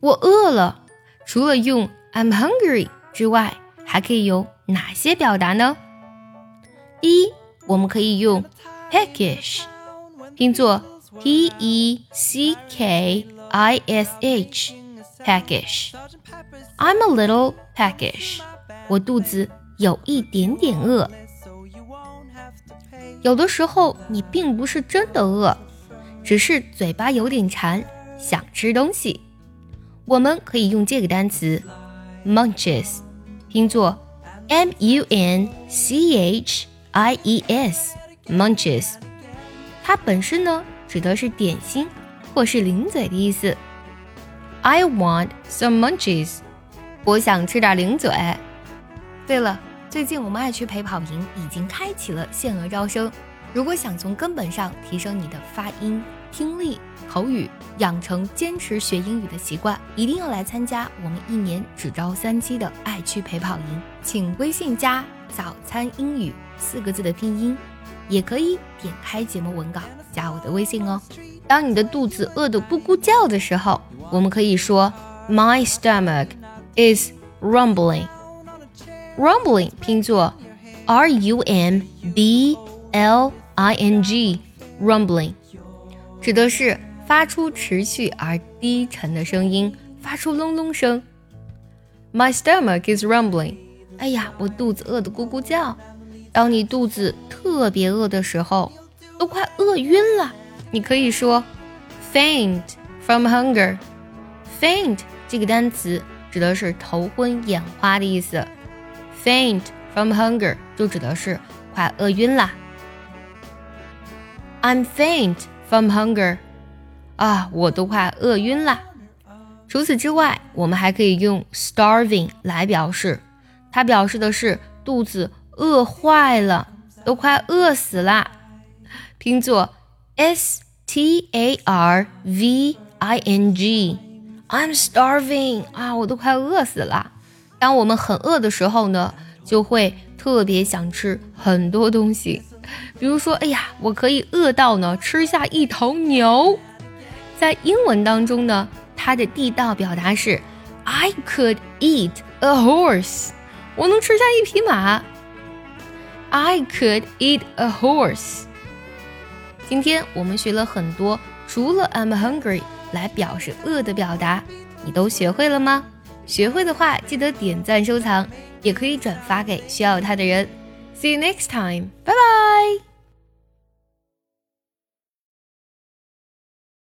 我饿了。除了用 I'm hungry 之外，还可以有哪些表达呢？一，我们可以用 peckish，拼作 p e c k i s h，peckish。I'm a little peckish，我肚子有一点点饿。有的时候你并不是真的饿，只是嘴巴有点馋，想吃东西。我们可以用这个单词 munches，拼作 m u n c h i e s，munches。它本身呢，指的是点心或是零嘴的意思。I want some munches，我想吃点零嘴。对了。最近我们爱趣陪跑营已经开启了限额招生，如果想从根本上提升你的发音、听力、口语，养成坚持学英语的习惯，一定要来参加我们一年只招三期的爱趣陪跑营。请微信加“早餐英语”四个字的拼音，也可以点开节目文稿加我的微信哦。当你的肚子饿得咕咕叫的时候，我们可以说 “My stomach is rumbling”。rumbling 拼作 r u m b l i n g，rumbling 指的是发出持续而低沉的声音，发出隆隆声。My stomach is rumbling。哎呀，我肚子饿得咕咕叫。当你肚子特别饿的时候，都快饿晕了，你可以说 faint from hunger。faint 这个单词指的是头昏眼花的意思。Faint from hunger 就指的是快饿晕啦。I'm faint from hunger，啊，我都快饿晕啦。除此之外，我们还可以用 starving 来表示，它表示的是肚子饿坏了，都快饿死啦。拼作 s t a r v i n g，I'm starving，啊，我都快饿死了。当我们很饿的时候呢，就会特别想吃很多东西，比如说，哎呀，我可以饿到呢吃下一头牛。在英文当中呢，它的地道表达是 I could eat a horse，我能吃下一匹马。I could eat a horse。今天我们学了很多除了 I'm hungry 来表示饿的表达，你都学会了吗？学会的话，记得点赞收藏，也可以转发给需要它的人。See you next time，拜拜。bye